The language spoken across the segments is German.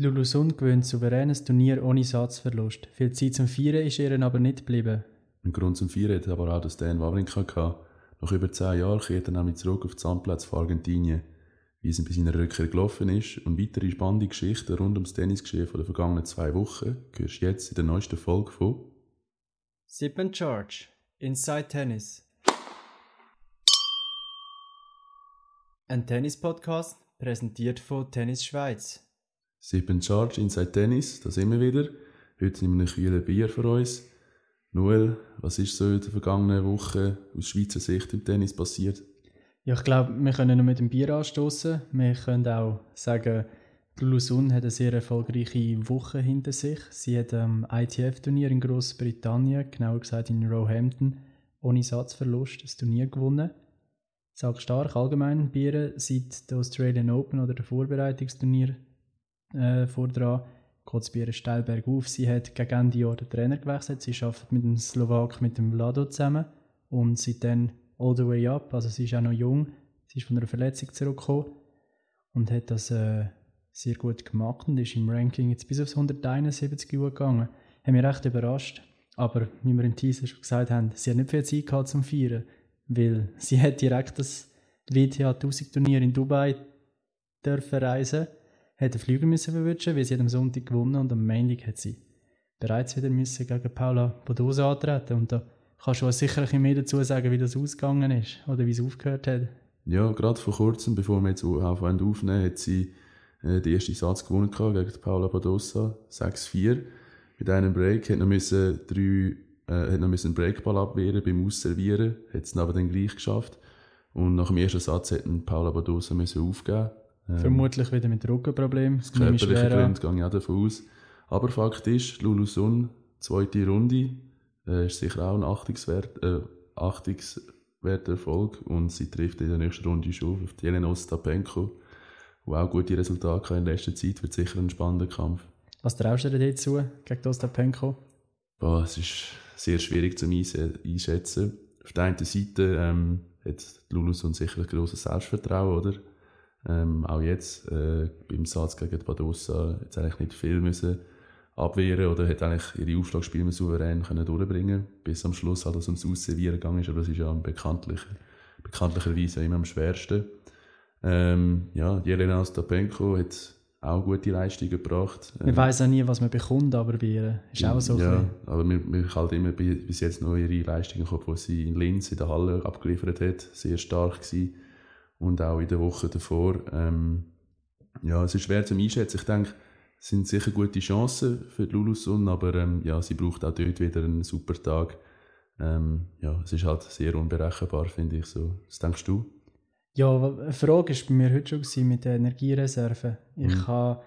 Lulusun gewinnt souveränes Turnier ohne Satzverlust. Viel Zeit zum Feiern ist ihr aber nicht geblieben. Ein Grund zum Feiern hat aber auch Dan Wawrinka gehabt. Nach über zehn Jahren kehrt er nämlich zurück auf den Sandplatz von Argentinien. Wie es bei seiner Rückkehr gelaufen ist und weitere spannende Geschichten rund ums Tennisgeschehen von den vergangenen zwei Wochen hörst du jetzt in der neuesten Folge von Sip and Charge Inside Tennis. Ein Tennis-Podcast präsentiert von Tennis Schweiz. Sieben Charge Inside Tennis, da sind wir wieder. Heute nehmen wir ein kühles Bier für uns. Noel, was ist so in der vergangenen Woche aus Schweizer Sicht im Tennis passiert? Ja, ich glaube, wir können noch mit dem Bier anstoßen. Wir können auch sagen, Lulusun hat eine sehr erfolgreiche Woche hinter sich. Sie hat am ITF-Turnier in Großbritannien, genauer gesagt in Roehampton, ohne Satzverlust das Turnier gewonnen. Sag stark allgemein Bieren seit der Australian Open oder der Vorbereitungsturnier äh, vordran ihr steil bergauf. Sie hat gegen Ende Jahr den Trainer gewechselt. Sie arbeitet mit dem Slowak, mit dem Vlado zusammen und seitdem all the way up. Also sie ist auch noch jung. Sie ist von einer Verletzung zurückgekommen und hat das äh, sehr gut gemacht und ist im Ranking jetzt bis aufs 171 gegangen. Hat mich recht überrascht. Aber wie wir im Teaser schon gesagt haben, sie hat nicht viel Zeit gehabt zum Feiern, weil sie hat direkt das WTA 1000 Turnier in Dubai dürfen reisen hat den Flüger müssen verwünschen, weil sie am Sonntag gewonnen und am Montag hat sie bereits wieder müssen gegen Paula Bodosa antreten und da kannst du sicher ein mehr dazu sagen, wie das ausgegangen ist oder wie es aufgehört hat. Ja, gerade vor kurzem, bevor wir jetzt aufhören aufnehmen, hat sie äh, den ersten Satz gewonnen gegen Paula Bodosa, 6-4. Mit einem Break hat noch müssen drei äh, hat noch einen Breakball abwehren beim Ausservieren, hat es aber dann gleich geschafft. Und nach dem ersten Satz hat Paula Bodosa müssen aufgeben ähm, Vermutlich wieder mit Rückenproblemen. Das körperliche Gründe gehe ich auch davon aus. Aber Fakt ist, Lulu Sun, zweite Runde, äh, ist sicher auch ein achtungswert, äh, achtungswerter Erfolg und sie trifft in der nächsten Runde schon auf Jelena Ostapenko, die auch gute Resultate in letzter Zeit, wird sicher ein spannender Kampf. Was traust du dir dazu gegen Ostapenko? Boah, es ist sehr schwierig zu einschätzen. Auf der einen Seite ähm, hat Lulu Sun sicher ein grosses Selbstvertrauen, oder? Ähm, auch jetzt äh, beim Satz gegen Badosa jetzt eigentlich nicht viel müssen abwehren oder hat eigentlich ihre Aufschlagspiele souverän können durchbringen bis am Schluss halt ums Ausservieren gegangen ist, aber das ist ja bekanntlich, bekanntlicherweise immer am schwersten. Ähm, ja, Jelena Ostapenko hat auch gute Leistungen gebracht. Man ähm, weiß auch nie, was man bekommt, aber bei ihr ist auch so. Ja, aber man, man halt immer bis jetzt noch ihre Leistungen gehabt, die sie in Linz in der Halle abgeliefert hat, sehr stark gewesen und auch in der Woche davor. Ähm, ja, es ist schwer zu einschätzen. Ich denke, es sind sicher gute Chancen für die Lulusun, aber ähm, ja, sie braucht auch dort wieder einen super Tag. Ähm, ja, es ist halt sehr unberechenbar, finde ich so. Was denkst du? Ja, eine Frage war bei mir heute schon mit den Energiereserven. Ich mhm. habe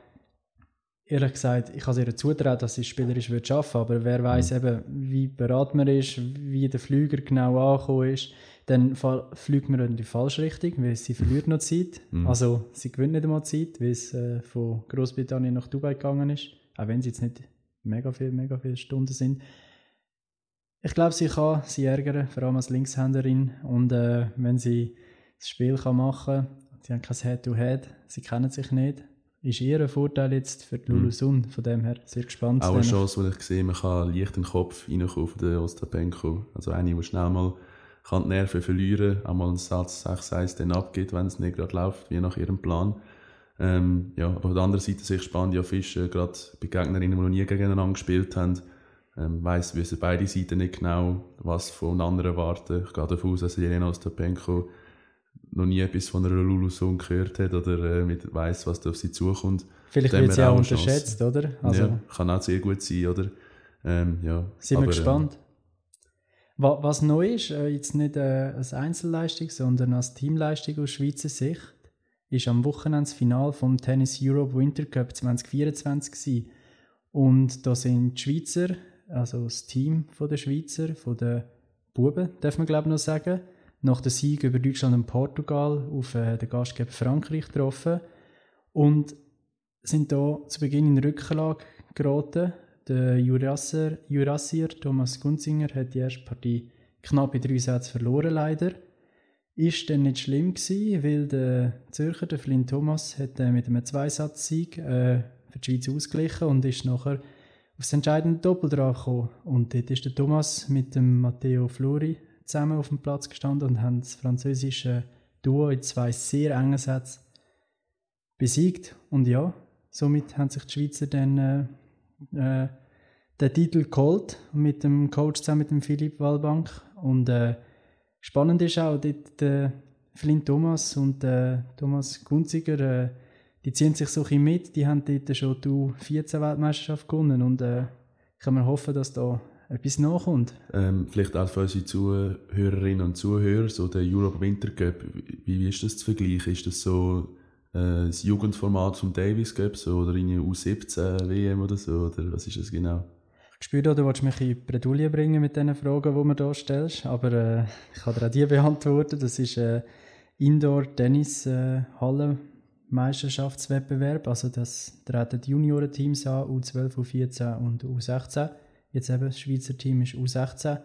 ehrlich gesagt, ich kann ihr zutrauen, dass sie spielerisch wird arbeiten aber wer weiß mhm. eben, wie beraten man ist, wie der Flüger genau angekommen ist dann fliegt man in die falsche Richtung, weil sie verliert noch Zeit. Mhm. Also sie gewinnt nicht einmal Zeit, weil es äh, von Großbritannien nach Dubai gegangen ist. Auch wenn es jetzt nicht mega viele, mega viele Stunden sind. Ich glaube, sie kann sie ärgern, vor allem als Linkshänderin. Und äh, wenn sie das Spiel kann machen kann, sie haben kein Head-to-Head, -Head, sie kennen sich nicht, ist ihr Vorteil jetzt für die. Mhm. Von dem her sehr gespannt. Auch eine Chance, die ich gesehen man kann leicht den Kopf reinkommen von der Ostapenko. Also eine, die schnell mal kann die Nerven verlieren, einmal einen Satz 6-1 dann abgeht, wenn es nicht gerade läuft, wie nach ihrem Plan. Ähm, ja, aber auf der anderen Seite sehe ich spannend, ja Fischer, gerade bei Gegnerinnen, die noch nie gegeneinander gespielt haben, ähm, weiss, wissen beide Seiten nicht genau, was von anderen erwarten. Ich gehe davon aus, dass Jelena Ostapenko noch nie etwas von einer Lulusun gehört hat oder äh, mit weiss, was da auf sie zukommt. Vielleicht wird sie auch unterschätzt, oder? Also, ja, kann auch sehr gut sein, oder? Ähm, ja, sind wir gespannt. Was neu ist, äh, jetzt nicht äh, als Einzelleistung, sondern als Teamleistung aus Schweizer Sicht, ist am Wochenende das Finale vom Tennis Europe Winter Cup 2024 gewesen. Und da sind die Schweizer, also das Team der Schweizer, von den Buben, darf man glaube ich noch sagen, nach dem Sieg über Deutschland und Portugal auf äh, den Gastgeber Frankreich getroffen und sind da zu Beginn in Rücklage geraten der Jurassier, Thomas Gunzinger hat die erste Partie knapp in drei Sätzen verloren, leider. Ist dann nicht schlimm gewesen, weil der Zürcher, der Flynn Thomas, hat mit einem Zweisatz-Sieg äh, für die Schweiz ausgeglichen und ist nachher aufs entscheidende Doppel dran gekommen. Und dort ist der Thomas mit dem Matteo Flori zusammen auf dem Platz gestanden und haben das französische Duo in zwei sehr engen Sätzen besiegt. Und ja, somit haben sich die Schweizer dann äh, äh, den Titel geholt mit dem Coach zusammen mit dem Philipp Wallbank. Und äh, spannend ist auch dort der Flint Thomas und äh, Thomas Gunziger, äh, die ziehen sich so ein mit. Die haben dort schon die U14-Weltmeisterschaft gewonnen und äh, kann man hoffen, dass da etwas nachkommt. Ähm, vielleicht auch für unsere Zuhörerinnen und Zuhörer, so der Europe Winter Cup, wie, wie ist das zu vergleichen? Ist das so äh, das Jugendformat vom Davis Cup so, oder in U17 WM oder so? Oder was ist das genau? Ich spüre, du willst mich in Bredouille bringen mit den Fragen, die du hier stellst, aber äh, ich kann dir auch die beantworten. Das ist äh, Indoor-Tennis-Halle. Meisterschaftswettbewerb, also das treten die Juniorenteams an, U12, U14 und U16. Jetzt eben das Schweizer Team ist U16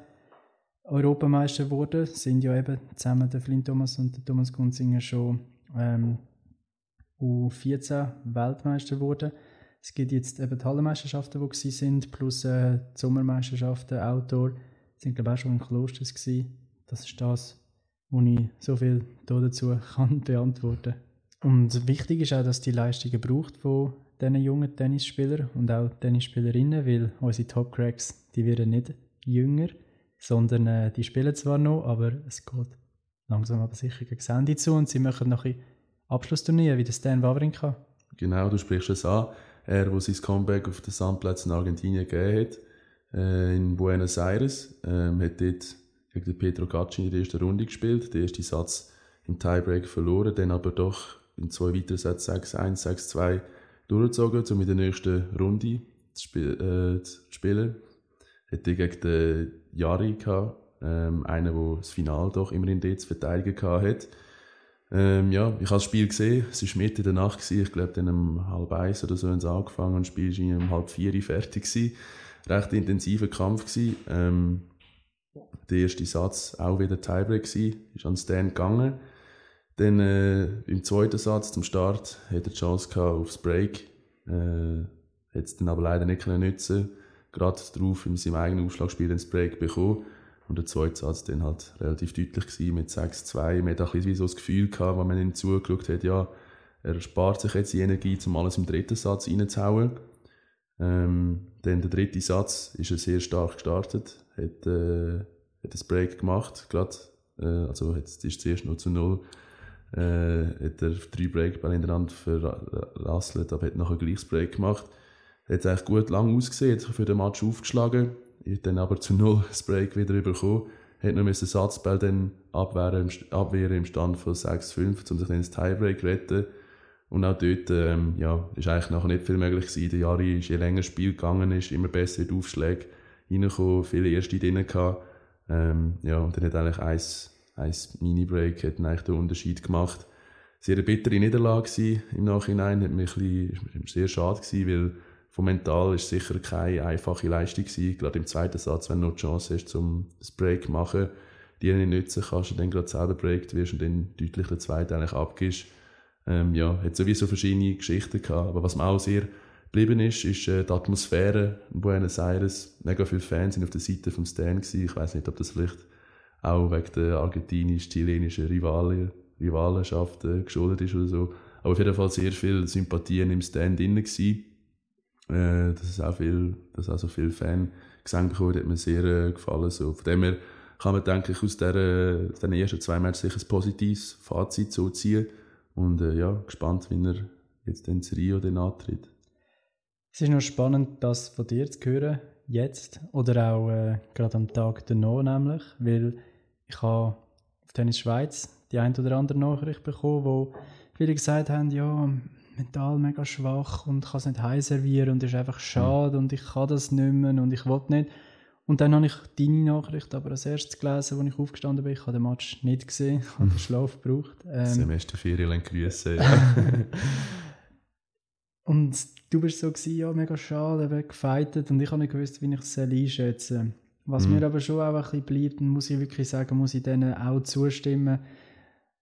Europameister geworden, sind ja eben zusammen der Flint Thomas und der Thomas Gunzinger schon ähm, U14 Weltmeister geworden. Es gibt jetzt eben die Hallenmeisterschaften, die gewesen sind, plus äh, die Sommermeisterschaften, Outdoor. Das sind glaube ich auch schon in Klosters gewesen. Das ist das, wo ich so viel dazu kann beantworten Und wichtig ist auch, dass die Leistungen braucht von diesen jungen Tennisspielern und auch Tennisspielerinnen, weil unsere Top-Cracks, die werden nicht jünger, sondern äh, die spielen zwar noch, aber es geht langsam aber sicher gegen das zu und sie machen noch ein Abschlussturnier, wie das Stan Wawrinka. Genau, du sprichst es an. Er, wo sein Comeback auf den Sandplätzen in Argentinien gegeben hat, äh, in Buenos Aires, ähm, hat dort gegen den Pedro Gacci in der ersten Runde gespielt, den ersten Satz im Tiebreak verloren, dann aber doch in zwei weiteren Sätzen 6-1, 6-2 durchgezogen, um in der nächsten Runde zu, spiel äh, zu spielen. Hat er gegen den Jari gehabt, ähm, einen, der das Finale doch immerhin dort zu verteidigen hat. Ähm, ja, ich habe das Spiel gesehen, es war Mitte der Nacht, gewesen. ich glaube dann um halb eins oder so haben sie angefangen das Spiel war um halb vier fertig. Gewesen. Recht intensiver Kampf. Gewesen. Ähm, der erste Satz auch wieder Tiebreak gewesen, ist an Stan gegangen. Dann äh, im zweiten Satz zum Start hat er die Chance gehabt aufs Break, äh, hat es dann aber leider nicht können nutzen. Gerade darauf in seinem eigenen Aufschlagspiel ins Break bekommen. Und der zweite Satz dann halt relativ deutlich gewesen, mit 6-2. Man hat auch ein bisschen so das Gefühl gehabt, wenn man ihm zugeschaut hat, ja, er spart sich jetzt die Energie, um alles im dritten Satz reinzuhauen. Ähm, dann der dritte Satz ist er sehr stark gestartet, hat, äh, hat das Break gemacht, gerade, äh, also jetzt ist zuerst nur zu null, äh, hat er drei Breakbälle hintereinander verrasselt, aber hat nachher ein gleiches Break gemacht. Hat eigentlich gut lang ausgesehen, hat sich für den Match aufgeschlagen, ist dann aber zu null das Break wieder bekommen. Hat noch einen Satzball dann abwehren, im Stand von 6-5, um sich dann ins Tiebreak zu retten. Und auch dort, ähm, ja, ist eigentlich nachher nicht viel möglich gewesen. Der Jari ist je länger das Spiel gegangen ist, immer besser in die Aufschläge reingekommen, viele erste drin gehabt. Ähm, ja, und dann hat eigentlich eins, eins Mini-Break eigentlich den Unterschied gemacht. Sehr eine bittere Niederlage im Nachhinein, hat mich ein bisschen, sehr schade gewesen, weil vom Mental ist sicher keine einfache Leistung gewesen. Gerade im zweiten Satz, wenn du noch die Chance hast, um das Break zu machen, die nicht nutzen kannst, du dann gerade selber breakt wirst und dann deutlich den zweiten eigentlich abgibst. Ähm, ja, hat sowieso verschiedene Geschichten gehabt. Aber was mir auch sehr geblieben ist, ist äh, die Atmosphäre in Buenos Aires. Mega viele Fans sind auf der Seite vom Stan gewesen. Ich weiß nicht, ob das vielleicht auch wegen der argentinisch-chilenischen Rivalen, Rivalenschaft äh, geschuldet ist oder so. Aber auf jeden Fall sehr viele Sympathien im Stand drin gewesen. Äh, dass es auch viel, dass auch so viele Fans gesehen bekommen, hat mir sehr äh, gefallen. So. Von dem her kann man, denke ich, aus, aus den ersten zwei Matches sicher ein positives Fazit so ziehen. Und äh, ja, gespannt, wie er jetzt ins Rio dann antritt. Es ist noch spannend, das von dir zu hören, jetzt oder auch äh, gerade am Tag danach nämlich, weil ich habe auf Tennis Schweiz die ein oder andere Nachricht bekommen, wo viele gesagt haben, ja, mental mega schwach und kann es nicht heim servieren und ist einfach schade mhm. und ich kann das nicht mehr und ich will nicht. Und dann habe ich deine Nachricht aber als erstes gelesen, als ich aufgestanden bin. Ich habe den Match nicht gesehen, ich habe den Schlaf gebraucht. Ähm, Semesterferien grüßen. Ja. und du bist so gewesen, ja, mega schade, weggefeitet und ich habe nicht gewusst, wie ich es einschätzen soll. Was mhm. mir aber schon auch ein bisschen bleibt, muss ich wirklich sagen, muss ich denen auch zustimmen,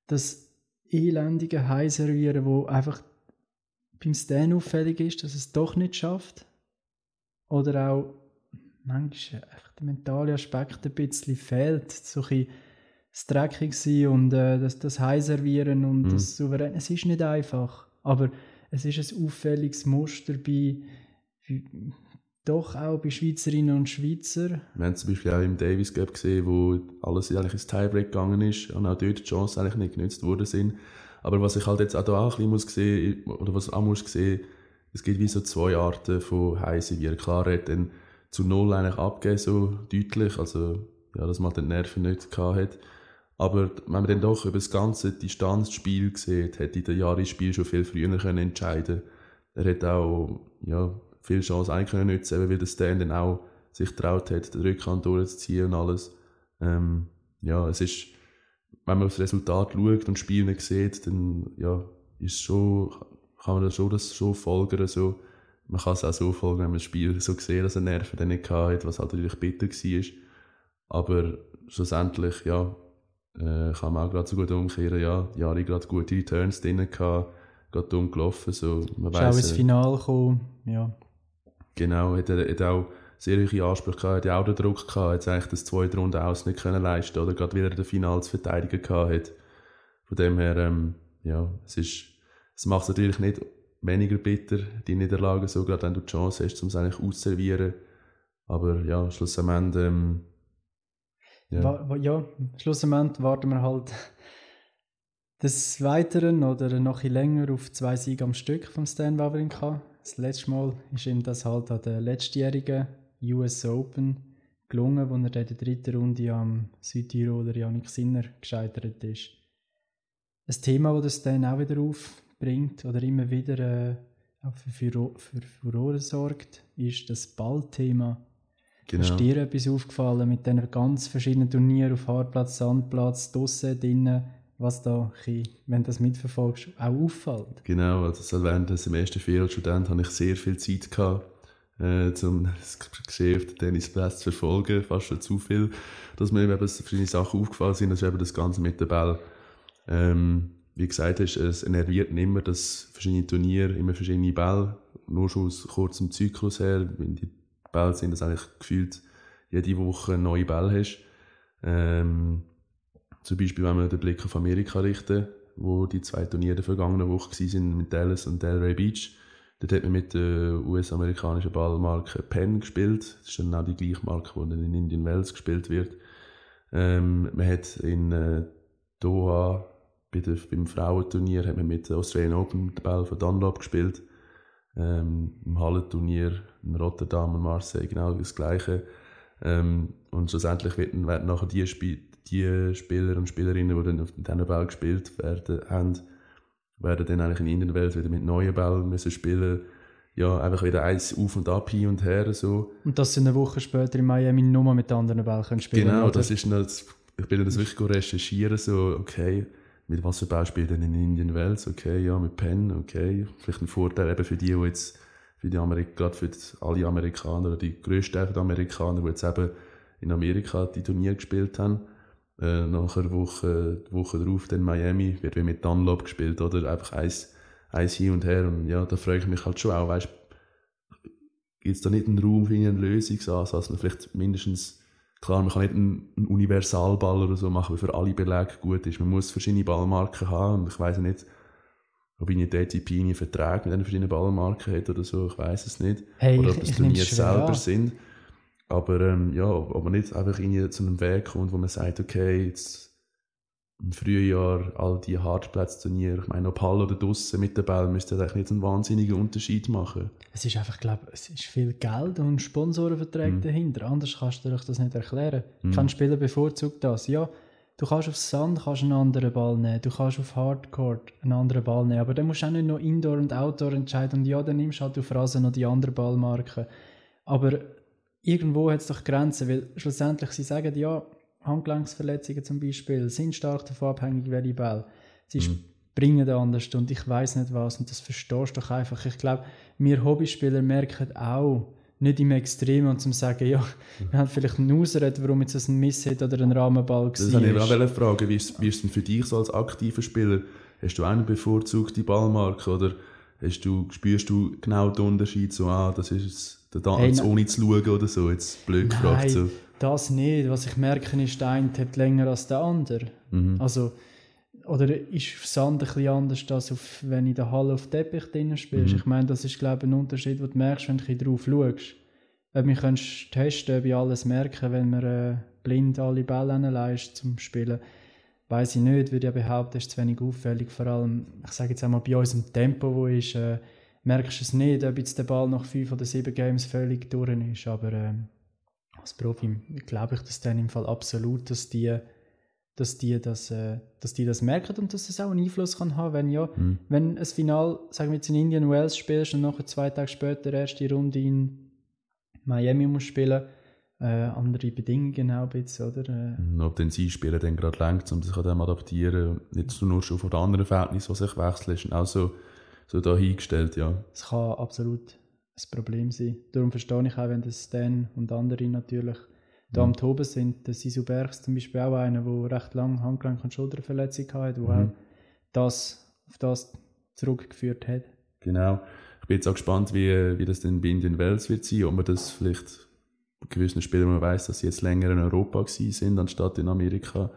dass elendige Heimservieren, wo einfach beim Stan auffällig ist, dass es doch nicht schafft. Oder auch manchmal einfach der mentale Aspekt ein bisschen fehlt. So ein das Dreckig sein und äh, das, das High-Servieren und mhm. das Souverän. Es ist nicht einfach, aber es ist ein auffälliges Muster bei, doch auch bei Schweizerinnen und Schweizer. Wir haben zum Beispiel auch im Davis Cup gesehen, wo alles eigentlich ins Tiebreak gegangen ist und auch dort die Chancen eigentlich nicht genutzt worden sind. Aber was ich halt jetzt auch da auch ein bisschen muss sehen, oder was auch muss sehen, es gibt wie so zwei Arten von Heiße Klar, er hat dann zu Null eigentlich abgegeben, so deutlich, also ja, dass man den Nerven nicht gehabt hat. Aber wenn man dann doch über das ganze Distanzspiel sieht, hätte der Jahre Spiel schon viel früher können entscheiden Er hat auch ja, viele Chancen eigentlich können nutzen, weil der Stan dann auch sich traut hat, den Rückhand durchzuziehen und alles. Ähm, ja, es ist, wenn man auf das Resultat schaut und das Spiel nicht sieht, dann ja, ist schon, kann man das schon, das schon folgern. So. Man kann es auch so folgen, wenn man das Spiel so sieht, dass er Nerven dann nicht hat, was halt natürlich bitter war. Aber schlussendlich, ja, äh, kann man auch gerade so gut umkehren. Ja, Jari gerade gute Returns drin gehabt, gerade dumm gelaufen. So, man ist weiss, auch ins äh, Finale gekommen, ja. Genau, hat hat auch sehr hohe Ansprüche gehabt, hat auch den Druck gehabt, hat eigentlich das zweite Runde aus nicht können leisten oder gerade wieder den Final zu verteidigen gehabt hat. Von dem her, ähm, ja, es ist, es macht es natürlich nicht weniger bitter, die Niederlage, so gerade wenn du die Chance hast, um es eigentlich auszuservieren. Aber ja, schlussendlich, ähm, ja. ja, schlussendlich warten wir halt des Weiteren oder noch ein länger auf zwei Siege am Stück von Stan Wawrinka. Das letzte Mal ist ihm das halt an der letztjährigen US Open gelungen, wo er in der dritten Runde am Südtiroler Janik Sinner gescheitert ist. Ein Thema, das Stan auch wieder aufbringt oder immer wieder äh, auch für, für, für Furore sorgt, ist das Ballthema. Genau. Ist dir etwas aufgefallen mit diesen ganz verschiedenen Turnieren auf Hartplatz, Sandplatz, draussen, drinnen, was da, wenn du das mitverfolgst, auch auffällt? Genau, also während des Semester Student hatte ich sehr viel Zeit gehabt, äh, um das Geschäft der Tennisplätze zu verfolgen, fast schon zu viel, dass mir eben verschiedene Sachen aufgefallen sind, das ist eben das Ganze mit der Ball. Ähm, wie gesagt hast, es enerviert immer, dass verschiedene Turniere immer verschiedene Bälle, nur schon aus kurzem Zyklus her, wenn die Bälle sind, dass eigentlich gefühlt jede Woche neue Bälle hast. Ähm, zum Beispiel, wenn wir den Blick auf Amerika richten, wo die zwei Turniere der vergangenen Woche waren mit Dallas und Delray Beach. Dort hat man mit der US-amerikanischen Ballmarke Penn gespielt. Das ist dann auch die gleiche Marke, die in Indian Wells gespielt wird. Ähm, man hat in äh, Doha bei der, beim Frauenturnier hat man mit der Australian Open den Ball von Dunlop gespielt. Ähm, Im Hallenturnier in Rotterdam und Marseille genau das Gleiche. Ähm, und schlussendlich werden, werden nachher die, Sp die Spieler und Spielerinnen, die dann auf diesen Ball gespielt werden, haben, werden dann eigentlich in der Innenwelt wieder mit neuen Bällen müssen spielen ja, einfach wieder eins auf und ab, hin und her, so. Und dass sie eine Woche später in Miami nur mit anderen Bällen können spielen Genau, oder? das ist das, ich bin das wirklich recherchieren, so, okay, mit was für Beispielen denn in Indian Wells, okay, ja, mit Penn, okay, vielleicht ein Vorteil eben für die, die jetzt für die Amerik gerade für alle Amerikaner, oder die grössten Amerikaner, die jetzt eben in Amerika die Turnier gespielt haben. Äh, nachher Woche, die Woche darauf dann Miami, wird wie mit Dunlop gespielt, oder? Einfach eins, eins hin und her. Und ja, da frage ich mich halt schon auch, weißt gibt es da nicht einen Raum für eine Lösungsansatz, man vielleicht mindestens, klar, man kann nicht einen, einen Universalball oder so machen, der für alle Belege gut ist. Man muss verschiedene Ballmarken haben und ich weiß nicht, ob ich nicht ATP einen Vertrag mit einer verschiedenen Ballmarken hat oder so, ich weiß es nicht. Hey, oder ob das Turnier selber an. sind. Aber ähm, ja, ob man nicht einfach in zu einem Weg kommt, wo man sagt, okay, jetzt im Frühjahr all die Hartplätze-Turniere, ich meine, ob Hall oder draussen mit der Ball, müsste das eigentlich nicht einen wahnsinnigen Unterschied machen. Es ist einfach, glaube es ist viel Geld und Sponsorenverträge mm. dahinter. Anders kannst du dir das nicht erklären. Mm. Kein Spieler bevorzugt das. Ja, Du kannst auf Sand kannst einen anderen Ball nehmen, du kannst auf Hardcore einen anderen Ball nehmen, aber dann musst du auch nicht nur Indoor und Outdoor entscheiden und ja, dann nimmst du halt auf Rasen noch die andere Ballmarke. Aber irgendwo hat es doch Grenzen, weil schlussendlich sie sagen, ja, Handgelenksverletzungen zum Beispiel sind stark davon abhängig, welche Ball. Sie mhm. bringen anders und ich weiß nicht was und das verstehst du doch einfach. Ich glaube, wir Hobbyspieler merken auch, nicht im Extrem und zum sagen, ja, wir haben vielleicht einen Ausrede, warum jetzt das ein Misshit oder ein Rahmenball war. Das wollte ich auch fragen, wie ist, wie ist denn für dich so als aktiver Spieler? Hast du eine bevorzugte Ballmarke oder hast du, spürst du genau den Unterschied so, ah, das ist der da, Hey, ohne zu schauen oder so, jetzt blöd gefragt. Nein, So. das nicht. Was ich merke, ist, der eine hat länger als der andere. Mhm. Also, oder ist auf Sand ein bisschen anders, als auf, wenn in der Halle auf Teppich drinnen spielst. Mhm. Ich meine, das ist, glaube ich, ein Unterschied, den du merkst, wenn du drauf schaust. Ob wir können testen, ob ich alles merke, wenn man äh, blind alle Bälle hineinleist zum Spielen, weiß ich nicht, würde ich behaupten, ist zu wenig auffällig. Vor allem, ich sage jetzt einmal, bei unserem Tempo, wo ist, äh, merkst du es nicht, ob jetzt der Ball nach fünf oder sieben Games völlig durch ist. Aber ähm, als Profi glaube ich das dann im Fall absolut, dass die, dass die, das, äh, dass die das merken und dass es auch einen Einfluss kann haben, wenn ja, Mhm. wenn ein Final, sagen wir jetzt in Indian Wells spielst und nachher zwei Tage später erste Runde in Miami musst spielen, äh, andere Bedingungen auch ein bisschen, oder? Äh, ob dann sie Spieler dann gerade lenkt, um sich an dem adaptieren, nicht nur schon von anderen Verhältnissen, die sich wechseln, ist auch so, so dahingestellt, ja. Es kann absolut ein Problem sein. Darum verstehe ich auch, wenn das Stan und andere natürlich da Mhm. am Toben sind. Der Sisu Bergs zum Beispiel auch einer, der recht lange Handgelenk- und Schulterverletzung hatte, der Mhm. auch das, auf das zurückgeführt hat. Genau. Ich bin jetzt auch gespannt, wie, wie das denn bei Indian Wells wird sein, ob man das vielleicht gewissen Spielern, man weiß, dass sie jetzt länger in Europa gewesen sind, anstatt in Amerika,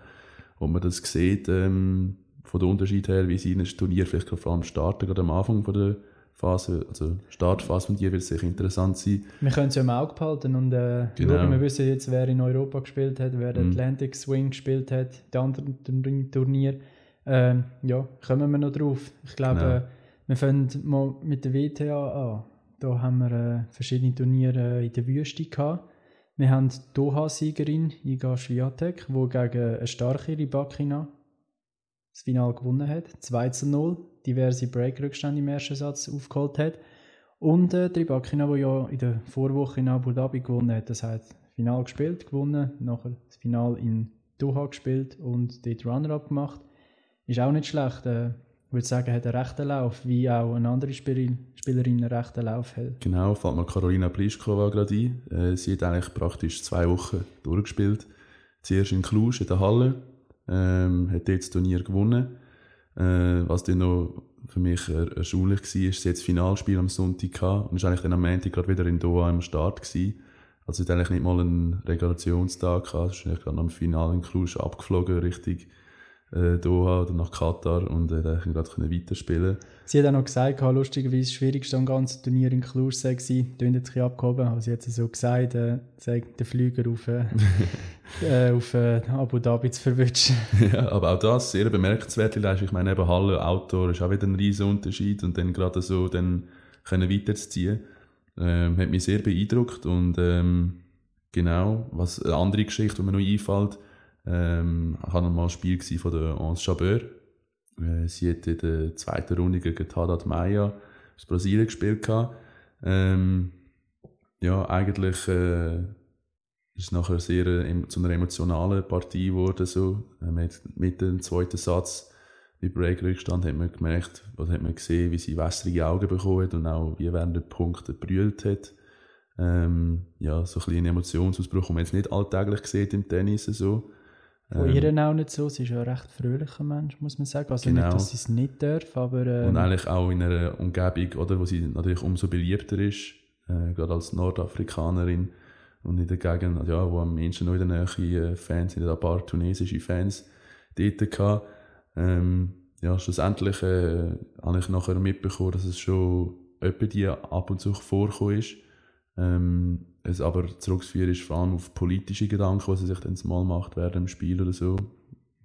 ob man das sieht, ähm, von der Unterschied her, wie sie in ein Turnier vielleicht vor allem starten, gerade am Anfang von der Phase, also Startphase von dir wird sicher interessant sein. Wir können es ja im Auge behalten und äh, Genau. schauen, wir wissen jetzt, wer in Europa gespielt hat, wer Mhm. Atlantic Swing gespielt hat, die anderen Turn- Turnier. Ähm, ja, kommen wir noch drauf. Ich glaube, Genau. äh, wir fangen mal mit der WTA an. Da haben wir äh, verschiedene Turniere äh, in der Wüste gehabt. Wir haben die Doha-Siegerin Iga Swiatek, die gegen eine starke Rybakina das Finale gewonnen hat. 2 zu 0, diverse Break-Rückstände im ersten Satz aufgeholt hat. Und äh, die Rybakina, die ja in der Vorwoche in Abu Dhabi gewonnen hat. Das heißt, Final gespielt, gewonnen, nachher das Final in Doha gespielt und dort Runner-Up gemacht. Ist auch nicht schlecht. Äh, ich würde sagen, hat einen rechten Lauf, wie auch eine andere Spielerin, Spielerin einen rechten Lauf hat. Genau, fällt mir Karolina Pliskova gerade ein. Äh, sie hat eigentlich praktisch zwei Wochen durchgespielt. Zuerst in Cluj in der Halle, ähm, hat dort das Turnier gewonnen. Äh, was dann noch für mich er erstaunlich war, ist, sie hat das Finalspiel am Sonntag gehabt und ist dann am Montag gerade wieder in Doha am Start gewesen. Also sie hat eigentlich nicht mal einen Regulationstag gehabt, sie gerade am Finale in Cluj abgeflogen, Richtung äh, Doha oder nach Katar und hat eigentlich gerade können weiterspielen Sie hat auch noch gesagt, lustigerweise das Schwierigste am ganzen Turnier in Cluj sei gewesen. Tönt jetzt ein abgehoben, aber sie hat es so gesagt, äh, sei den Flüger auf, äh, äh, auf äh, Abu Dhabi zu verwischen. Ja, aber auch das sehr bemerkenswerte Leistung. Ich meine, eben Halle, Outdoor ist auch wieder ein riesen Unterschied und dann gerade so dann können weiterzuziehen, ähm, hat mich sehr beeindruckt und ähm, genau, was eine andere Geschichte, die mir noch einfällt, ähm, ich hatte mal ein Spiel von der Anse Chabeur. Äh, sie hat in der zweiten Runde gegen Tadat Maia aus Brasilien gespielt. Ähm, ja, eigentlich äh, ist nachher sehr äh, zu einer emotionalen Partie geworden. So. Äh, Mit, mit dem zweiten Satz, bei Break-Rückstand, hat man gemerkt, oder hat man gesehen, wie sie wässrige Augen bekommen hat und auch wie während der Punkte brüllt hat. Ähm, ja, so ein bisschen Emotionsausbruch, den man jetzt nicht alltäglich sieht im Tennis. So. Von Ähm, ihr auch nicht so. Sie ist ja ein recht fröhlicher Mensch, muss man sagen. Also Genau. nicht, dass sie es nicht darf, aber ähm, Und eigentlich auch in einer Umgebung, oder, wo sie natürlich umso beliebter ist, äh, gerade als Nordafrikanerin und in der Gegend, ja, wo am Menschen noch in der Nähe äh, Fans sind, ein paar tunesische Fans dort gehabt. Ähm, ja, schlussendlich äh, habe ich nachher mitbekommen, dass es schon etwa die ab und zu vorgekommen ist. Ähm, es aber zurückzuführen ist vor allem auf politische Gedanken, die sie sich dann mal macht während dem Spiel oder so.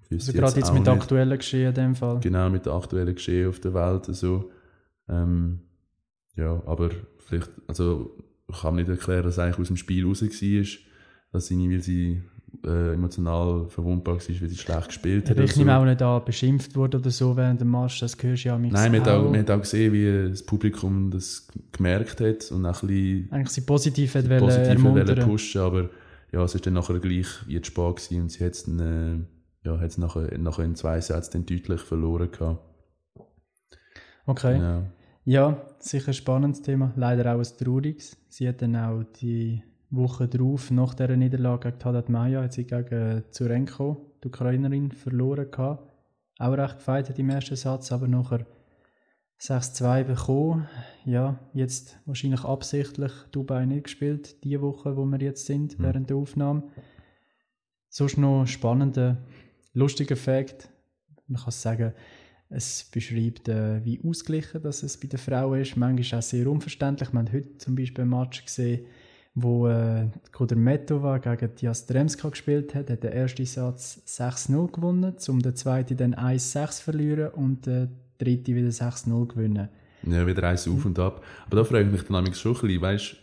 Wüsste also gerade jetzt mit nicht aktuellen Geschehen in dem Fall. genau mit der aktuellen Geschehen auf der Welt so ähm, ja aber vielleicht also ich kann nicht erklären dass sie eigentlich aus dem Spiel raus war dass sie nicht weil sie äh, emotional verwundbar war weil sie schlecht gespielt hat oder ich so. nehme auch nicht an, beschimpft wurde oder so während dem Match, das hörst du ja manchmal Nein, man hat, auch, man hat auch gesehen, wie das Publikum das gemerkt hat und auch ein bisschen Eigentlich sie positiv hat wollen ermuntern. pushen, aber ja, es ist dann nachher gleich wie Sport gewesen und sie hat es dann, äh, ja, hat es nachher, nachher in zwei Sätzen deutlich verloren gehabt. Okay. Ja. Ja, sicher ein spannendes Thema. Leider auch ein trauriges. Sie hat dann auch die Woche drauf, nach dieser Niederlage gegen Tadat Maya, hat sie gegen Zurenko, die Ukrainerin, verloren gehabt. Auch recht gefeitet im ersten Satz, aber nachher 6-2 bekommen. Ja, jetzt wahrscheinlich absichtlich Dubai nicht gespielt, die Woche, wo wir jetzt sind, mhm. während der Aufnahme. Sonst noch spannender, lustiger Fakt. Man kann sagen, es beschreibt, äh, wie ausgeglichen dass es bei den Frauen ist. Manchmal auch sehr unverständlich. Wir haben heute zum Beispiel einen Match gesehen, wo äh, Kodermetova gegen Diastremska gespielt hat, hat den ersten Satz 6-0 gewonnen, um den zweiten dann 1-6 verlieren und den dritten wieder 6-0 gewinnen. Ja, wieder eins auf und ab. Aber da frage ich mich dann schon ein bisschen, weißt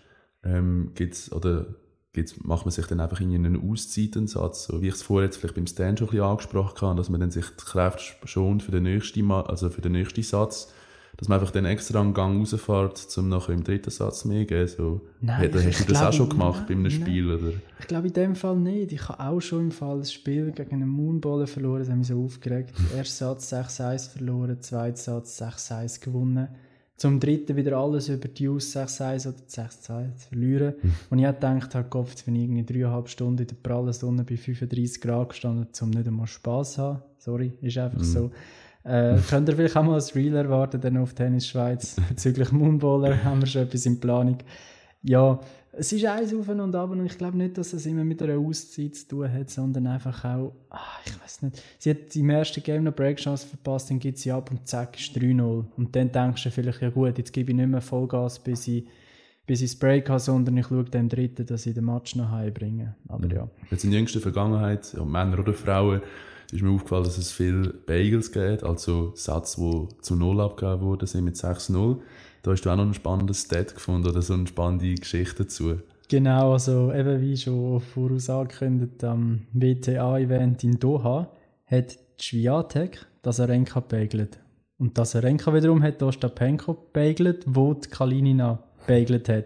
ähm, gibt's, oder gibt's, macht man sich dann einfach in einen Auszeitensatz, so wie ich es vorher jetzt vielleicht beim Stand schon ein bisschen angesprochen habe, dass man dann sich die Kräfte schont für den nächsten, also für den nächsten Satz dass man einfach den extra Gang rausfährt, um nachher im dritten Satz mehr geben. So. Nein, Hätte, hast du das auch schon gemacht nein, bei einem nein. Spiel? Oder? Ich glaube in dem Fall nicht. Ich habe auch schon im Fall das Spiel gegen einen Moonballer verloren, das hat mich so aufgeregt. Erster Satz 6-1 verloren, zweiter Satz 6-1 gewonnen. Zum dritten wieder alles über die Aus 6-1 oder 6-2 zu verlieren. Mhm. Und ich habe gedacht, habe Kopf, wenn ich irgendwie dreieinhalb Stunden in der prallen Sonne bei 35 Grad gestanden, um nicht einmal Spass zu haben. Sorry, ist einfach mhm. so. Äh, könnt ihr vielleicht auch mal ein Reel erwarten dann auf Tennis Schweiz bezüglich Moonballer haben wir schon etwas in Planung. Ja, es ist eins auf und ab und ich glaube nicht, dass es immer mit einer Auszeit zu tun hat, sondern einfach auch, ach, ich weiß nicht, sie hat im ersten Game noch Breakchance verpasst, dann gibt sie ab und zack ist 3-0 und dann denkst du vielleicht, ja gut, jetzt gebe ich nicht mehr Vollgas, bis ich bis ich das Break habe, sondern ich schaue dem Dritten, dass ich den Match noch heimbringe. Aber ja. Jetzt in jüngster Vergangenheit, ja, Männer oder Frauen, ist mir aufgefallen, dass es viele Bagels gibt, also Sätze, die zu Null abgegeben wurden, sind mit 6-0. Da hast du auch noch ein spannendes Stat gefunden oder so eine spannende Geschichte dazu. Genau, also eben wie schon voraus angekündigt, am WTA-Event in Doha hat Swiatek das Arenka bagelt. Und das Arenka wiederum hat Ostapenko bagelt, wo die Kalinina bagelt hat.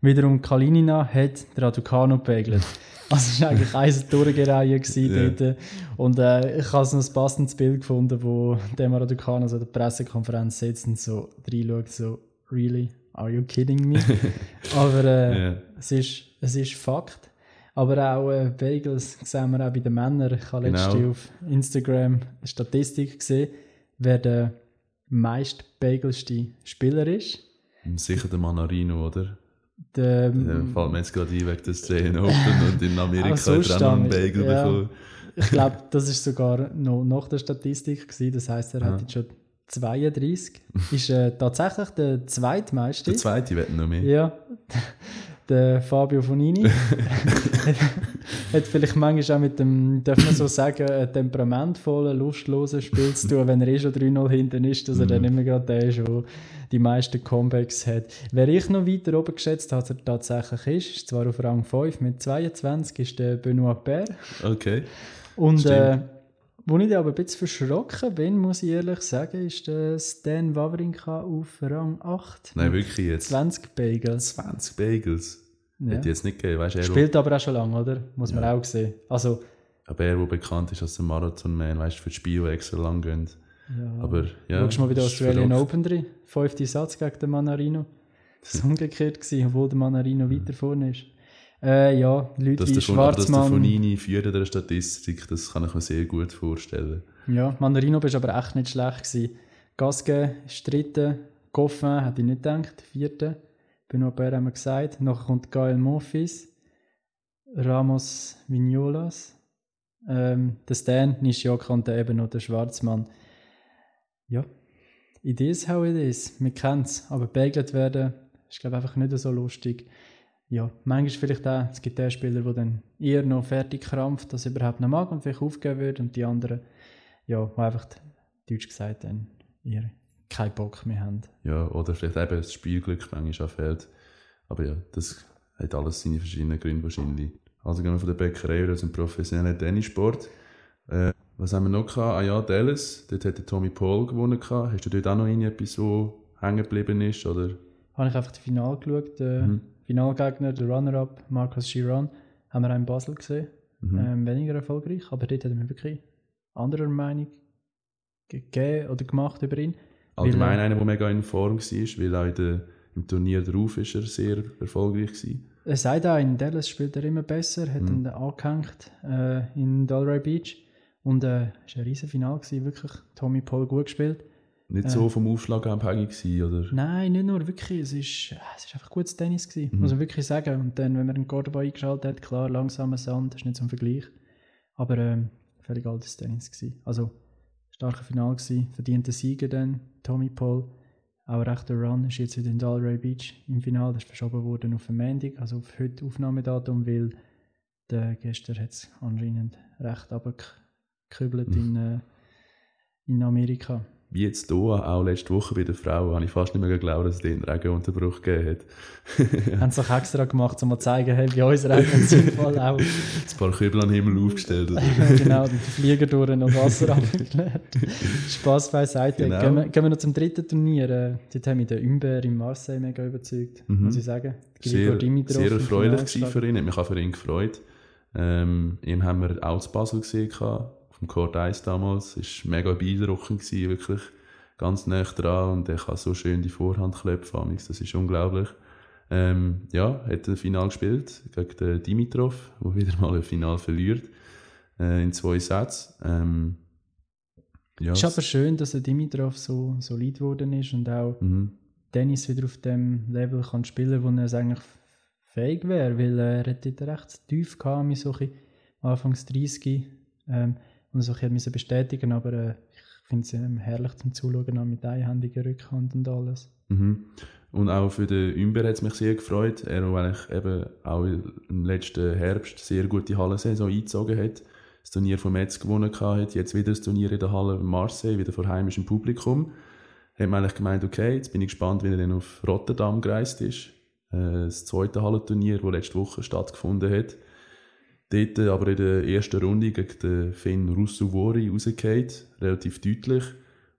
Wiederum Kalinina hat Raducanu bagelt. Also es war eigentlich eine Durchgereihe yeah. dort. Und äh, ich habe so ein passendes Bild gefunden, wo der Maradona so der Pressekonferenz sitzt und so reinschaut, so, really? Are you kidding me? Aber äh, yeah. es, ist, es ist Fakt. Aber auch äh, Bagels sehen wir auch bei den Männern. Ich habe genau. letztens auf Instagram eine Statistik gesehen, wer der meist bagelste Spieler ist. Sicher der Manarino, oder? Der, ähm, fällt mir jetzt gerade ein wegen der Szene Open und in Amerika hat er auch einen Bagel ja. bekommen. Ich glaube, das ist sogar noch nach der Statistik gewesen. Das heißt, er ja. hat jetzt schon 32. ist äh, tatsächlich der zweitmeiste. Der zweite wird noch mehr. Ja. Der Fabio Fonini hat vielleicht manchmal auch mit dem, darf man so sagen, temperamentvollen, lustlosen Spiel zu tun, wenn er eh schon 3-0 hinten ist, dass er dann nicht mehr gerade der ist, der die meisten Comebacks hat. Wer ich noch weiter oben geschätzt habe, dass er tatsächlich ist, ist zwar auf Rang 5 mit 22, ist der Benoit Paire. Okay. Und äh, wo ich aber ein bisschen verschrocken bin, muss ich ehrlich sagen, ist der Stan Wawrinka auf Rang 8. Nein, wirklich jetzt. 20 Bagels. 20 Bagels. Ja. Hätte ich jetzt nicht gegeben. Weißt, er Spielt aber auch schon lange, oder? Muss man auch sehen. Also, aber er, der bekannt ist als der Marathon-Man, weißt du, für Spiele, die extra lang gehen. Ja. Aber, ja, Schau mal wieder Australian Open drin. Fünfter Satz gegen den Manarino. Das war umgekehrt, gewesen, obwohl der Manarino mhm. weiter vorne ist. Äh, ja, Leute dass wie Schwarzmann... Dass der Fonini führt der Statistik, das kann ich mir sehr gut vorstellen. Ja, Mandarino war aber echt nicht schlecht. Gewesen. Gasquet ist dritter, Goffin hätte ich nicht gedacht, vierter. Benoit Paire haben wir gesagt. Nachher kommt Gael Monfils, Ramos Vignolas, ähm, der Stan Nishioka und eben noch der Schwarzmann. Ja, it is how it is. Wir kennen es, aber begelt werden ist glaube ich einfach nicht so lustig ja, manchmal vielleicht auch, es gibt den Spieler, der dann eher noch fertig krampft, das überhaupt noch mag und vielleicht aufgeben wird und die anderen, ja, die einfach, deutsch gesagt, dann eher keinen Bock mehr haben. Ja, oder vielleicht eben das Spielglück manchmal auch fehlt. Aber ja, das hat alles seine verschiedenen Gründe wahrscheinlich. Also gehen wir von der Bäckerei oder zum professionellen Tennissport. Äh, was haben wir noch gehabt? Ah ja, Dallas, dort hat der Tommy Paul gewonnen. Hast du dort auch noch irgendetwas, so hängen geblieben ist, oder? Habe ich einfach das Finale geschaut, äh, mhm Finalgegner, der Runner-up Marcus Chiron, haben wir auch in Basel gesehen. Mhm. Ähm, weniger erfolgreich, aber dort hat er mir wirklich anderer Meinung gegeben oder gemacht über ihn. Allgemein einer, der mega in Form war, weil auch der, im Turnier drauf ist er sehr erfolgreich war. Er sagt auch, in Dallas spielt er immer besser, hat mhm. ihn angehängt äh, in Delray Beach und es äh, war ein riesen Final, gewesen, wirklich. Tommy Paul gut gespielt. Nicht äh, so vom Aufschlag abhängig gewesen, oder? Nein, nicht nur, wirklich, es ist, es ist einfach gutes Tennis gewesen, mhm. muss man wirklich sagen. Und dann, wenn man den Cordoba eingeschaltet hat, klar, langsamer Sand, das ist nicht zum Vergleich, aber ähm, völlig altes Tennis gewesen. Also, starker Final gewesen, verdienter Sieger dann, Tommy Paul, auch rechter Run, ist jetzt wieder in Dalray Beach im Finale, das ist verschoben worden auf Montag, also auf heute Aufnahmedatum, weil der gestern hat es anscheinend recht abgekübelt mhm. in, äh, in Amerika wie jetzt hier, auch letzte Woche bei der Frau, habe ich fast nicht mehr geglaubt, dass es den Regenunterbruch gegeben hat. Haben sie auch extra gemacht, um zu zeigen, hey, bei uns regnet es im Fall auch. Ein paar Kübel an den Himmel aufgestellt. Genau, die Flieger durch noch Wasser abgeklärt. Spass beiseite. Genau. Gehen, wir, gehen wir noch zum dritten Turnier. Äh, dort haben mich der Umber in Marseille mega überzeugt, mhm. muss ich sagen. Sehr, sehr erfreulich für ihn, hat mich auch für ihn gefreut. Ähm, ihn haben wir auch zu Basel gesehen, dem Court 1 damals. Es war mega beeindruckend, gewesen, wirklich ganz nah dran und er kann so schön die Vorhand klopfen, das ist unglaublich. Ähm, ja, hat ein Final gespielt gegen den Dimitrov, der wieder mal ein Final verliert, äh, in zwei Sätzen. Ähm, ja. Es ist aber schön, dass der Dimitrov so solid geworden ist und auch mhm. Dennis wieder auf dem Level kann spielen, wo er es eigentlich fähig wäre, weil er hat dort recht tief mit so Anfangs 30. Ähm, und so ein bisschen bestätigen aber äh, ich finde es ähm, herrlich zum Zuschauen, auch mit einhändiger Rückhand und alles. Mhm. Und auch für den Ümber hat es mich sehr gefreut. Er, eigentlich eben auch im letzten Herbst sehr gute Hallensaison eingezogen hat. Das Turnier von Metz gewonnen hat, jetzt wieder das Turnier in der Halle in Marseille, wieder vor heimischem Publikum. Hat man eigentlich gemeint, okay, jetzt bin ich gespannt, wie er dann auf Rotterdam gereist ist. Äh, das zweite Hallenturnier, das letzte Woche stattgefunden hat. Dort aber in der ersten Runde gegen den Finn Russuvori rausgefallen, relativ deutlich.